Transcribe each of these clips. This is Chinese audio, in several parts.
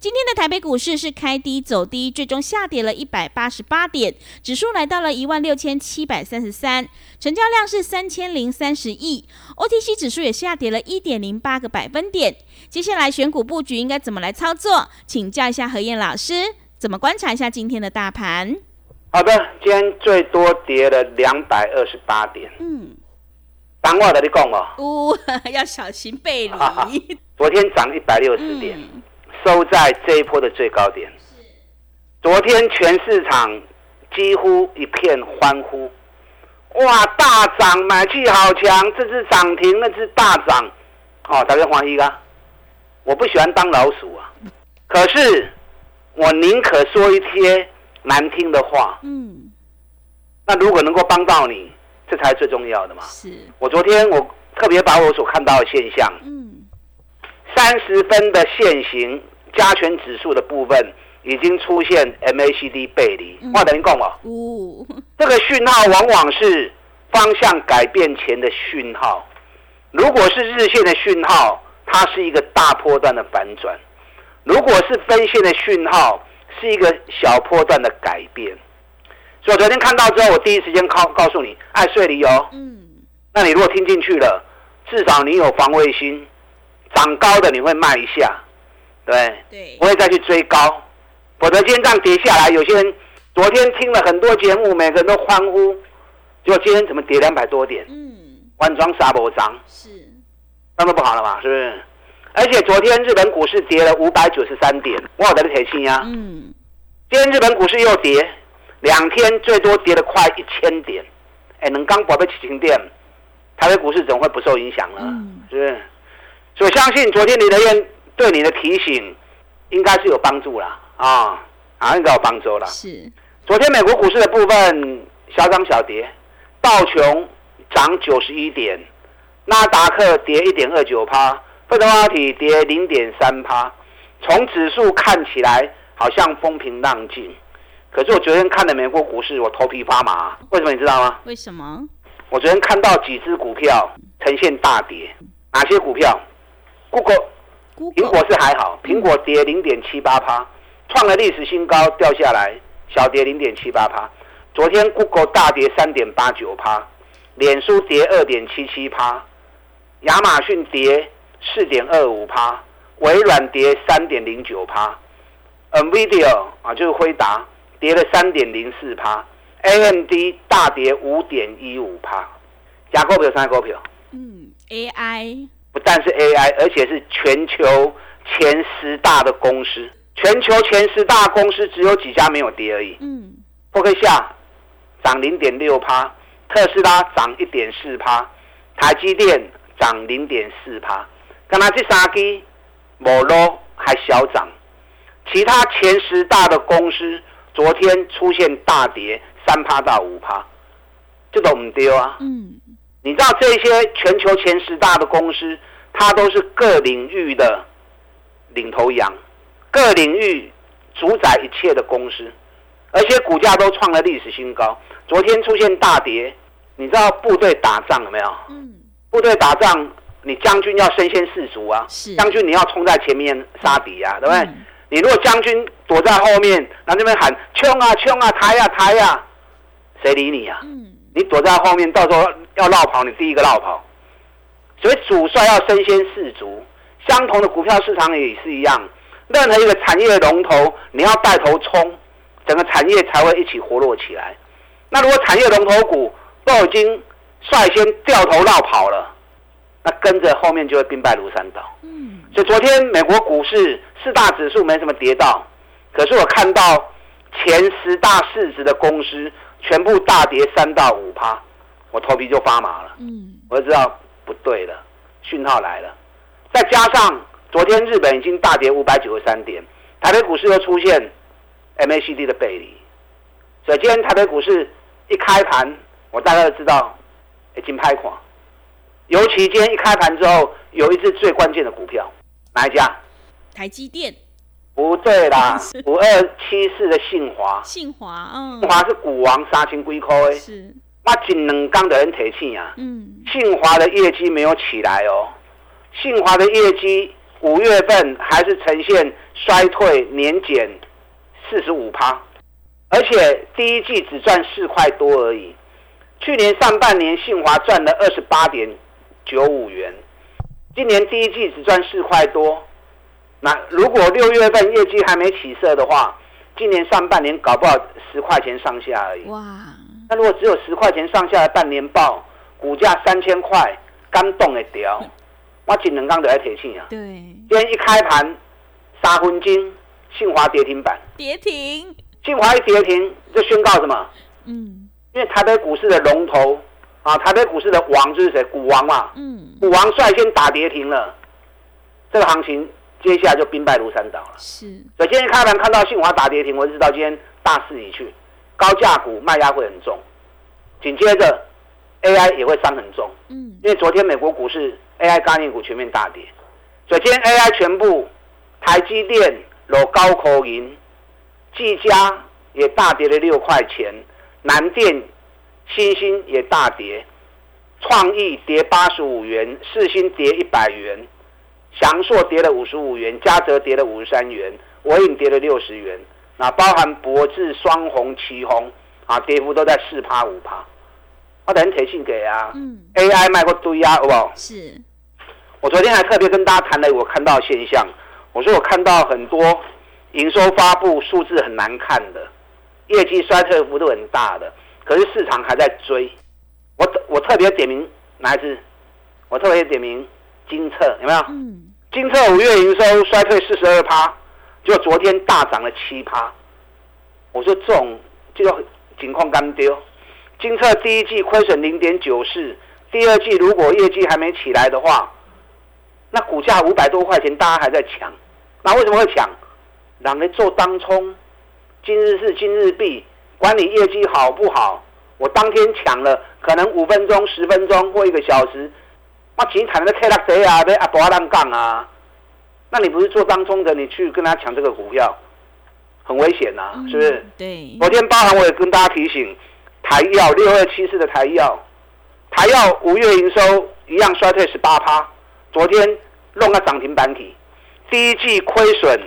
今天的台北股市是开低走低，最终下跌了一百八十八点，指数来到了一万六千七百三十三，成交量是三千零三十亿，OTC 指数也下跌了一点零八个百分点。接下来选股布局应该怎么来操作？请教一下何燕老师，怎么观察一下今天的大盘？好的，今天最多跌了两百二十八点。嗯，当我的你讲哦，呜，要小心背离。昨天涨一百六十点。收在这一波的最高点。昨天全市场几乎一片欢呼，哇！大涨，买气好强，这只涨停，那只大涨，哦，大家欢喜啊！我不喜欢当老鼠啊，可是我宁可说一些难听的话。嗯。那如果能够帮到你，这才是最重要的嘛。是。我昨天我特别把我所看到的现象。嗯。三十分的现形。加权指数的部分已经出现 MACD 背离，话等于讲哦，这个讯号往往是方向改变前的讯号。如果是日线的讯号，它是一个大波段的反转；如果是分线的讯号，是一个小波段的改变。所以我昨天看到之后，我第一时间告告诉你，爱睡理由。嗯，那你如果听进去了，至少你有防卫心，涨高的你会卖一下。对，不会再去追高，否则今天这样跌下来，有些人昨天听了很多节目，每个人都欢呼，结果今天怎么跌两百多点？嗯，完装杀波涨，是，那么不好了嘛？是不是？而且昨天日本股市跌了五百九十三点，我有在提醒呀。嗯，今天日本股市又跌，两天最多跌了快一千点，哎，能刚宝贝起停电，台北股市怎么会不受影响呢？是不是？所以相信昨天李德燕。对你的提醒，应该是有帮助啦啊，啊，应该有帮助了。是，昨天美国股市的部分小涨小跌，道琼涨九十一点，纳达克跌一点二九趴，费德拉体跌零点三趴。从指数看起来好像风平浪静，可是我昨天看了美国股市，我头皮发麻。为什么你知道吗？为什么？我昨天看到几只股票呈现大跌，哪些股票？Google。苹果是还好，苹果跌零点七八趴，创了历史新高，掉下来小跌零点七八趴。昨天 Google 大跌三点八九趴，脸书跌二点七七趴，亚马逊跌四点二五趴，微软跌三点零九趴，NVIDIA 啊就是辉达跌了三点零四趴，AMD 大跌五点一五趴。加股票三股票，嗯，AI。不但是 AI，而且是全球前十大的公司。全球前十大公司只有几家没有跌而已。嗯，波克夏涨零点六趴，特斯拉涨一点四趴，台积电涨零点四趴。刚才这三基，某罗还小涨，其他前十大的公司昨天出现大跌，三趴到五趴，这都唔丢啊。嗯。你知道这些全球前十大的公司，它都是各领域的领头羊，各领域主宰一切的公司，而且股价都创了历史新高。昨天出现大跌，你知道部队打仗有没有？嗯。部队打仗，你将军要身先士卒啊！是。将军你要冲在前面杀敌啊，对不对？你如果将军躲在后面，那那边喊冲啊冲啊抬呀抬呀，谁理你啊？嗯。你躲在后面，到时候要绕跑，你第一个绕跑。所以主帅要身先士卒。相同的股票市场也是一样，任何一个产业龙头，你要带头冲，整个产业才会一起活络起来。那如果产业龙头股都已经率先掉头绕跑了，那跟着后面就会兵败如山倒。嗯。所以昨天美国股市四大指数没什么跌到，可是我看到前十大市值的公司全部大跌三到五趴，我头皮就发麻了。嗯，我就知道不对了，讯号来了。再加上昨天日本已经大跌五百九十三点，台北股市又出现 MACD 的背离，所以今天台北股市一开盘，我大概就知道已经拍垮。尤其今天一开盘之后，有一只最关键的股票，哪一家？台积电。不对啦，五二七四的信华。信华，嗯。信华是股王，杀青归科诶。是。那仅能刚的人提气啊。嗯。信华的业绩没有起来哦。信华的业绩五月份还是呈现衰退，年减四十五趴，而且第一季只赚四块多而已。去年上半年信华赚了二十八点九五元，今年第一季只赚四块多。那如果六月份业绩还没起色的话，今年上半年搞不好十块钱上下而已。哇！那如果只有十块钱上下的半年报，股价三千块，刚动的掉，我只能刚得来提醒啊。对。今天一开盘，三分金，信华跌停板。跌停。信华一跌停，就宣告什么？嗯。因为台北股市的龙头啊，台北股市的王就是谁？股王嘛。嗯。股王率先打跌停了，这个行情。接下来就兵败如山倒了。是，所以今天开盘看到信华打跌停，我就知道今天大势已去，高价股卖压会很重。紧接着，AI 也会伤很重。嗯，因为昨天美国股市 AI 概念股全面大跌，所以今天 AI 全部，台积电落高口银，技嘉也大跌了六块钱，南电、新兴也大跌，创意跌八十五元，四星跌一百元。翔硕跌了五十五元，嘉泽跌了五十三元，伟影跌了六十元。那包含博智、双红、旗红啊，跌幅都在四趴五趴。我等提信给啊。嗯。AI 卖过堆啊，好不好？是。我昨天还特别跟大家谈了我看到现象，我说我看到很多营收发布数字很难看的，业绩衰退幅度很大的，可是市场还在追。我我特别点名哪一支？我特别点名。金策有没有？嗯，金策五月营收衰退四十二趴，就昨天大涨了七趴。我说这种这个情况干丢。金策第一季亏损零点九四，第二季如果业绩还没起来的话，那股价五百多块钱，大家还在抢。那为什么会抢？两个做当冲，今日是今日毕，管你业绩好不好，我当天抢了，可能五分钟、十分钟或一个小时。那钱谈的 K 拉谁啊？被阿伯浪杠啊？那你不是做当中的，你去跟他抢这个股票，很危险呐，是不是？对。昨天包含我也跟大家提醒，台药六二七四的台药，台药五月营收一样衰退十八趴，昨天弄个涨停板体，第一季亏损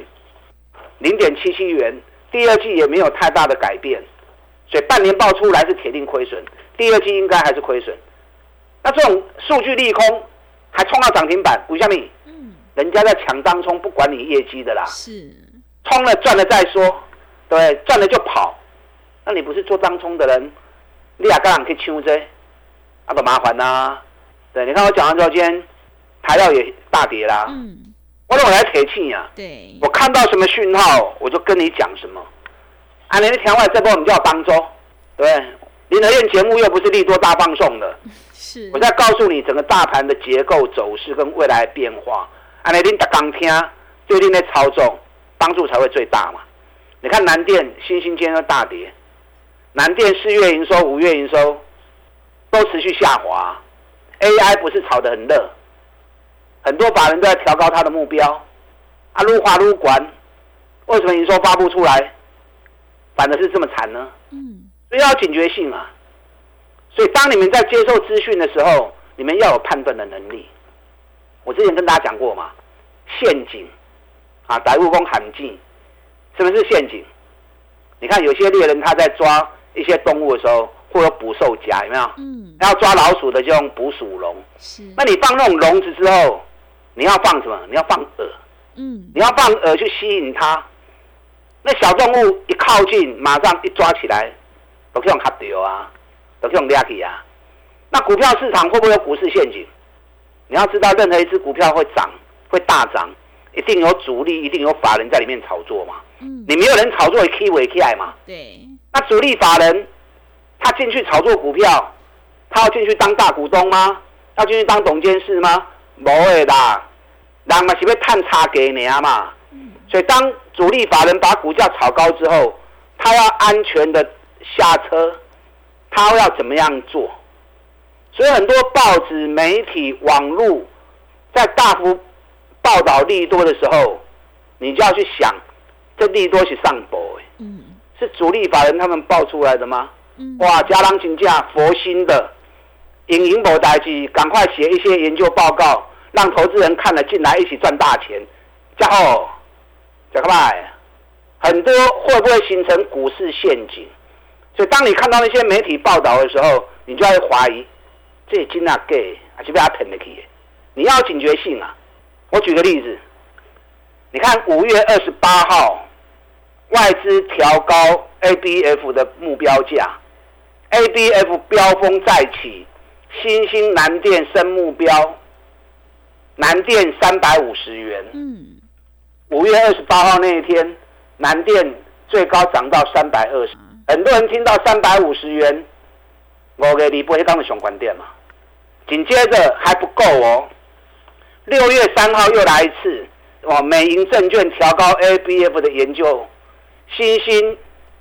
零点七七元，第二季也没有太大的改变，所以半年报出来是铁定亏损，第二季应该还是亏损。那这种数据利空，还冲到涨停板，股下面，嗯，人家在抢当冲，不管你业绩的啦，是，冲了赚了再说，对，赚了就跑，那你不是做当冲的人，你也干可以抢这，那个麻烦呐，对，你看我讲完之后，今天台料也大跌啦，嗯，我认为来铁气呀，对，我看到什么讯号，我就跟你讲什么，啊，你的天外这波你叫当中，对，林德燕节目又不是利多大放送的。是。我在告诉你整个大盘的结构走势跟未来变化，安尼恁大刚听，对恁的操作帮助才会最大嘛。你看南电、新兴间的大跌，南电四月营收、五月营收都持续下滑，AI 不是炒得很热，很多法人都在调高它的目标，啊，撸滑撸管，为什么营收发布出来反而是这么惨呢？嗯，所以要警觉性啊。所以，当你们在接受资讯的时候，你们要有判断的能力。我之前跟大家讲过嘛，陷阱啊，歹物工喊进。什么是陷阱？你看，有些猎人他在抓一些动物的时候，会有捕兽夹，有没有？嗯。要抓老鼠的就用捕鼠笼。是。那你放那种笼子之后，你要放什么？你要放饵。嗯。你要放饵去吸引它。那小动物一靠近，马上一抓起来，都用卡丢啊。都这种 lucky 啊？那股票市场会不会有股市陷阱？你要知道，任何一只股票会涨、会大涨，一定有主力，一定有法人在里面炒作嘛。嗯，你没有人炒作，key 为 key 嘛。对，那主力法人他进去炒作股票，他要进去当大股东吗？要进去当董监事吗？不会的，人嘛是要探查给你啊嘛。所以当主力法人把股价炒高之后，他要安全的下车，他要怎么样做？所以很多报纸、媒体、网络在大幅报道利多的时候，你就要去想，这利多是上博哎，嗯是主力法人他们报出来的吗？嗯，哇，家郎请假佛心的，引引博代记，赶快写一些研究报告，让投资人看了进来一起赚大钱。加后，加克拜，很多会不会形成股市陷阱？所以当你看到那些媒体报道的时候，你就要怀疑，这金啊给还是被他腾得起？你要警觉性啊！我举个例子，你看五月二十八号，外资调高 ABF 的目标价，ABF 飙风再起，新兴南电升目标，南电三百五十元。嗯五月二十八号那一天，南电最高涨到三百二十，很多人听到三百五十元，我给你不会当的熊关店嘛。紧接着还不够哦，六月三号又来一次，哦，美银证券调高 ABF 的研究，新兴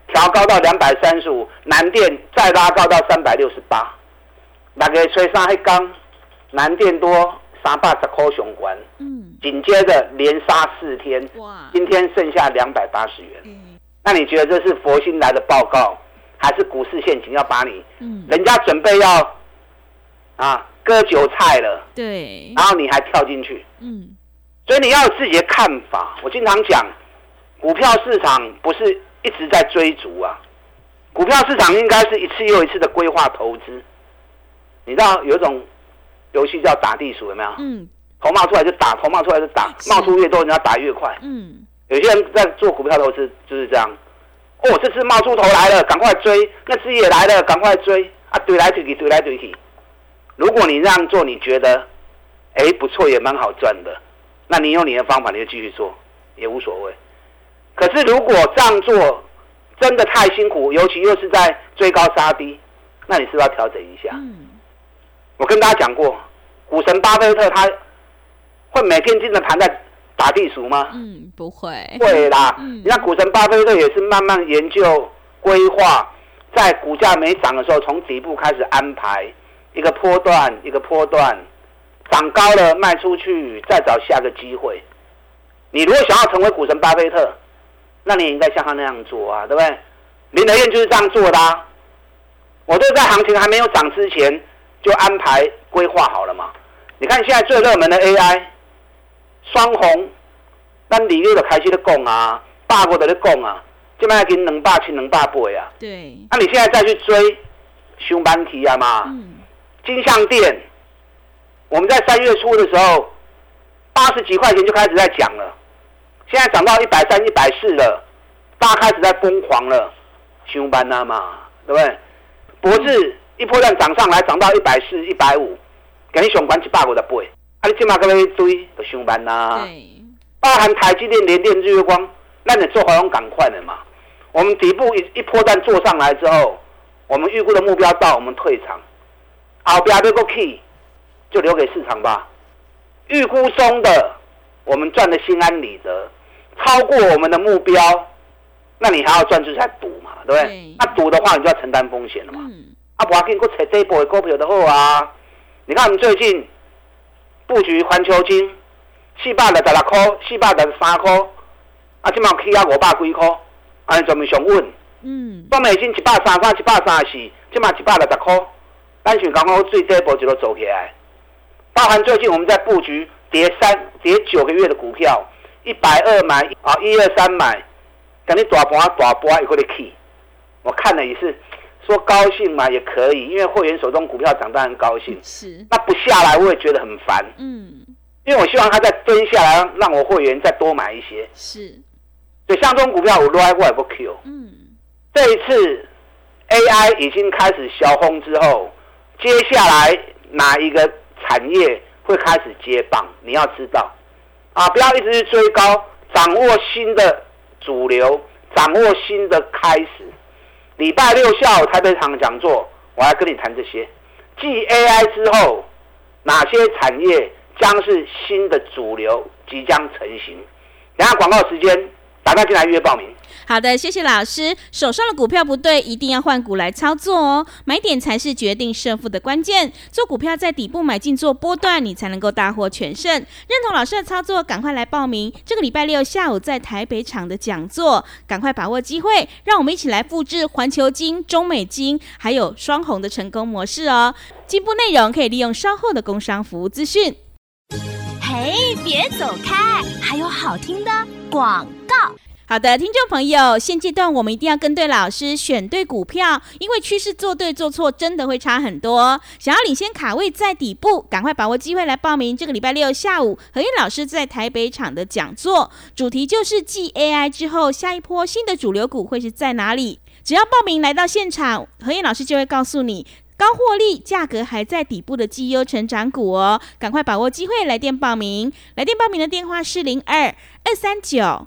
调高到两百三十五，南电再拉高到三百六十八，那个吹上一缸，南电多三百十块熊关。嗯，紧接着连杀四天，哇，今天剩下两百八十元。嗯那你觉得这是佛心来的报告，还是股市陷阱要把你？嗯，人家准备要啊割韭菜了，对，然后你还跳进去，嗯所以你要有自己的看法。我经常讲，股票市场不是一直在追逐啊，股票市场应该是一次又一次的规划投资。你知道有一种游戏叫打地鼠，有没有？嗯头冒出来就打，头冒出来就打，冒出越多，人家打越快。嗯，有些人在做股票投资就是这样，哦，这只冒出头来了，赶快追；那只也来了，赶快追啊，怼来怼去，怼来怼去。如果你这样做，你觉得，哎，不错，也蛮好赚的，那你用你的方法，你就继续做，也无所谓。可是如果这样做真的太辛苦，尤其又是在追高杀低，那你是不是要调整一下？嗯我跟大家讲过，股神巴菲特他会每天盯着盘在打地鼠吗？嗯，不会，会啦，嗯你看股神巴菲特也是慢慢研究规划，在股价没涨的时候，从底部开始安排一个波段一个波段，涨高了卖出去，再找下个机会。你如果想要成为股神巴菲特，那你也应该像他那样做啊，对不对？林德燕就是这样做的、啊。我都在行情还没有涨之前就安排规划好了嘛。你看现在最热门的 AI，双红。咱二月就开始咧讲啊，百个在咧讲啊，即摆已经两百七、两百八啊。对，那、你现在再去追，熊班提啊嘛，嗯金项店，我们在三月初的时候，八十几块钱就开始在讲了，现在涨到一百三、一百四了，大家开始在疯狂了，熊班啊嘛，对不对？博智一波段涨上来，涨到一百四、一百五，给你上管一百五十八，啊，你即马搁要追，就上班啦。对，包含台积电、联电、日月光，那你做好用赶快的嘛。我们底部一一波段做上来之后，我们预估的目标到，我们退场。后边那个 key 就留给市场吧。预估中的我们赚的心安理得，超过我们的目标，那你还要赚就是在赌嘛，对不对？那赌的话，你就要承担风险了嘛。嗯啊，不要紧，我扯这一波的股票就好啊。你看我们最近布局环球金，四百六十六块，四百六十三块，啊，即马起啊五百几块，安尼全面上稳。嗯，半美金一百三三、一百三四，即马一百六十块，咱想讲讲最这一波就都走起来。包含最近我们在布局跌三、跌九个月的股票，一百二买啊，一二三买，等你大盘大盘一个的起，我看了也是说高兴嘛，也可以，因为会员手中股票涨，当然高兴。是，那不下来，我也觉得很烦，嗯因为我希望他再蹲下来，让我会员再多买一些。是，所以像这种股票，我来我也不 Q。嗯这一次 AI 已经开始小轰之后，接下来哪一个产业会开始接棒？你要知道，啊，不要一直去追高，掌握新的主流，掌握新的开始。礼拜六下午台北场讲座，我来跟你谈这些。继 AI 之后，哪些产业将是新的主流，即将成型？等下广告时间。打电进来预约报名。好的，谢谢老师。手上的股票不对，一定要换股来操作哦。买点才是决定胜负的关键。做股票在底部买进做波段，你才能够大获全胜。认同老师的操作，赶快来报名。这个礼拜六下午在台北场的讲座，赶快把握机会，让我们一起来复制环球金、中美金还有双红的成功模式哦。进步内容可以利用稍后的工商服务资讯。嘿，别走开，还有好听的广告。好的，听众朋友，现阶段我们一定要跟对老师，选对股票，因为趋势做对做错真的会差很多。想要领先卡位在底部，赶快把握机会来报名。这个礼拜六下午，何燕老师在台北场的讲座，主题就是继 AI 之后，下一波新的主流股会是在哪里？只要报名来到现场，何燕老师就会告诉你高获利、价格还在底部的绩优成长股哦。赶快把握机会来电报名，来电报名的电话是零二二三九。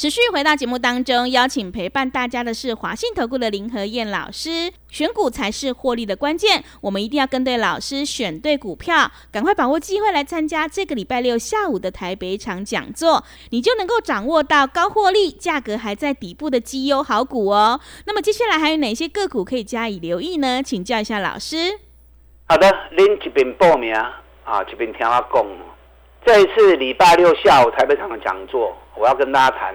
持续回到节目当中，邀请陪伴大家的是华信投顾的林和燕老师。选股才是获利的关键，我们一定要跟对老师，选对股票，赶快把握机会来参加这个礼拜六下午的台北场讲座，你就能够掌握到高获利、价格还在底部的绩优好股哦。那么接下来还有哪些个股可以加以留意呢？请教一下老师。好的，您这边报名啊，这边听我讲，这一次礼拜六下午台北场的讲座，我要跟大家谈。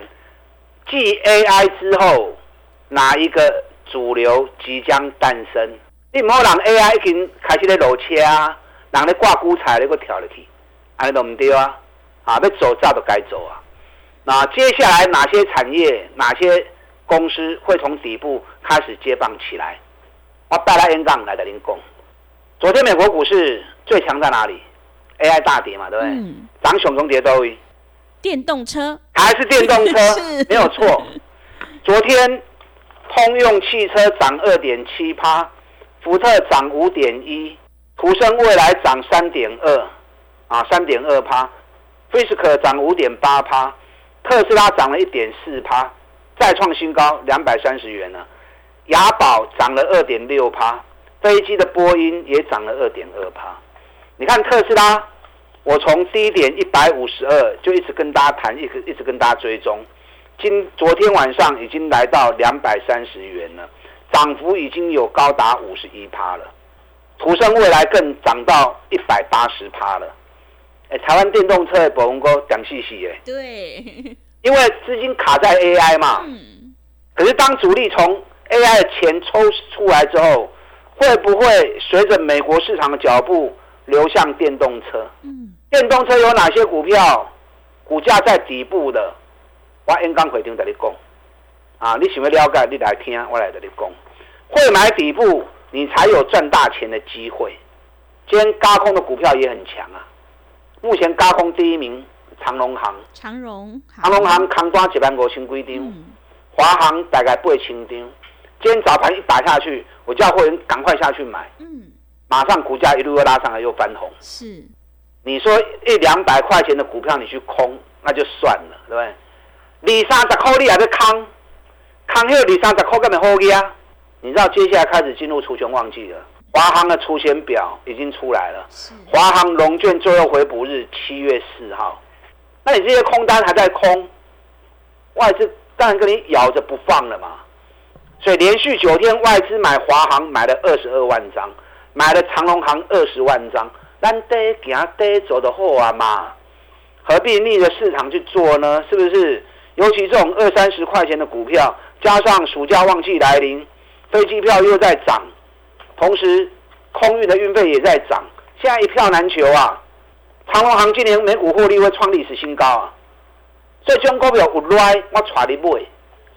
继 AI 之后，哪一个主流即将诞生？你唔好让 AI 已经开始咧落车啊，人咧挂股彩咧个跳入去，安尼都唔对啊！啊，要走早都该走啊！那接下来哪些产业、哪些公司会从底部开始接棒起来？我带来 N 杠来的您讲。昨天美国股市最强在哪里？AI 大跌嘛，对不对？涨熊熊跌都位。电动车还是电动车，没有错。昨天通用汽车涨二点七趴，福特涨五点一，途生未来涨三点二，啊，三点二趴。菲斯克涨五点八趴，特斯拉涨了一点四趴，再创新高两百三十元了。雅宝涨了二点六趴，飞机的波音也涨了二点二趴。你看特斯拉。我从低点一百五十二就一直跟大家谈，一直一直跟大家追踪。今昨天晚上已经来到两百三十元了，涨幅已经有高达五十一趴了。途胜未来更涨到一百八十趴了。哎，台湾电动车的保温哥讲细细耶。对。因为资金卡在 AI 嘛。嗯。可是当主力从 AI 的钱抽出来之后，会不会随着美国市场的脚步流向电动车？嗯。电动车有哪些股票？股价在底部的，我应刚回听在你讲。啊，你想要了解，你来听，我来跟你讲。会买底部，你才有赚大钱的机会。今天高空的股票也很强啊。目前高空第一名长隆行。长荣。长隆行扛抓一万五千几张，华航大概八千张。今天早盘一打下去，我叫会员赶快下去买。嗯。马上股价一路又拉上来，又翻红。是。你说一两百块钱的股票你去空，那就算了，对不对？二三十块你还在空，空后二三十块根本好啊！你知道接下来开始进入除权旺季了，华航的出险表已经出来了。华航龙券最后回补日七月四号，那你这些空单还在空，外资当然跟你咬着不放了嘛。所以连续九天外资买华航买了二十二万张，买了长隆行二十万张。单跌行跌走的货啊嘛，何必逆着市场去做呢？是不是？尤其这种二三十块钱的股票，加上暑假旺季来临，飞机票又在涨，同时空运的运费也在涨，现在一票难求啊！长隆行今年每股获利会创历史新高啊！所以种股票有来我带你买，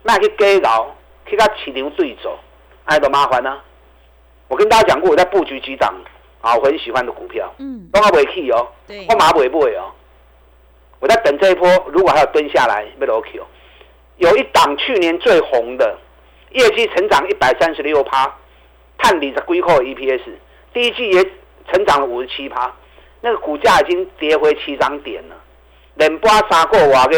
那去低搞，去甲市场对走，哎，多麻烦啊！我跟大家讲过，我在布局几档。啊，我很喜欢的股票，嗯，都还未去哦，对，我马不会不会哦，我在等这一波，如果还要蹲下来，没 OK 哦。有一档去年最红的，业绩成长一百三十六趴，探底的归扣 EPS，第一季也成长了五十七趴，那个股价已经跌回七张点了，连波杀过瓦给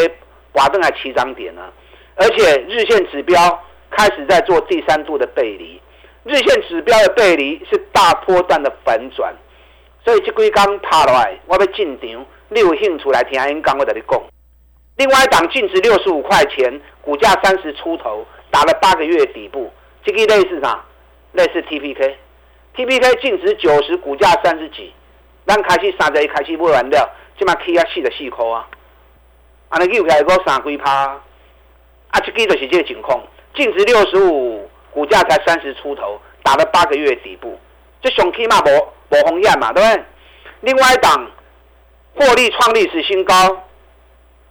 瓦登还七张点了，而且日线指标开始在做第三度的背离，日线指标的背离是大波段的反转，所以这几刚爬落来，我要进场，你有兴趣来听因刚我跟你讲。另外一档净值六十五块钱，股价三十出头，打了八个月底部，这个类似啥？类似 TPK，TPK 净值九十，股价三十几，咱开始三十一开始买完了，即马起啊四十四块啊，安尼又开个三几趴，啊，这个就是这个情况，净值六十五，股价才三十出头，打了八个月底部，这上起码无无红艳嘛，对不对？另外一档获利创历史新高。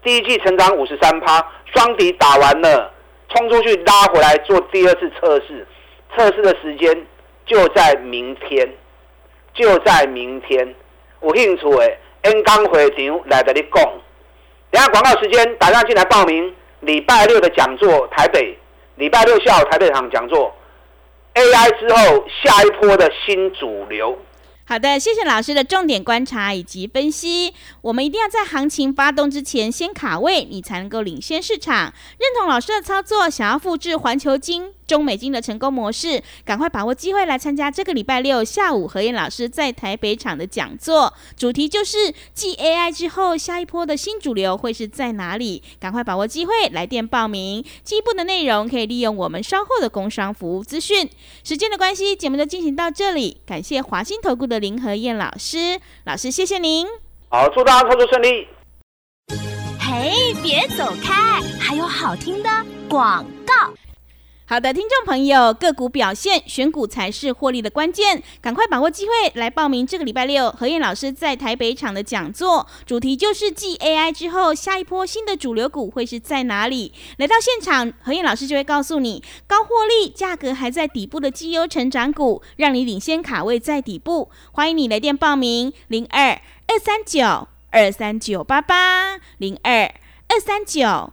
第一季成长五十三趴，双底打完了，冲出去拉回来做第二次测试，测试的时间就在明天，就在明天。有兴趣的，N 刚会场来跟你讲。等下广告时间，打电进来报名礼拜六的讲座，台北礼拜六下午台北场讲座，AI 之后下一波的新主流。好的，谢谢老师的重点观察以及分析。我们一定要在行情发动之前先卡位，你才能够领先市场。认同老师的操作，想要复制环球金。中美金的成功模式，赶快把握机会来参加这个礼拜六下午何燕老师在台北场的讲座，主题就是继 AI 之后，下一波的新主流会是在哪里？赶快把握机会来电报名。进一步的内容可以利用我们稍后的工商服务资讯。时间的关系，节目就进行到这里，感谢华兴投顾的林何燕老师，老师谢谢您。好，祝大家操作顺利。嘿，别走开，还有好听的广告。好的，听众朋友，个股表现，选股才是获利的关键，赶快把握机会来报名这个礼拜六何燕老师在台北场的讲座，主题就是继 AI 之后，下一波新的主流股会是在哪里？来到现场，何燕老师就会告诉你，高获利、价格还在底部的绩优成长股，让你领先卡位在底部。欢迎你来电报名，零二二三九二三九八八零二二三九。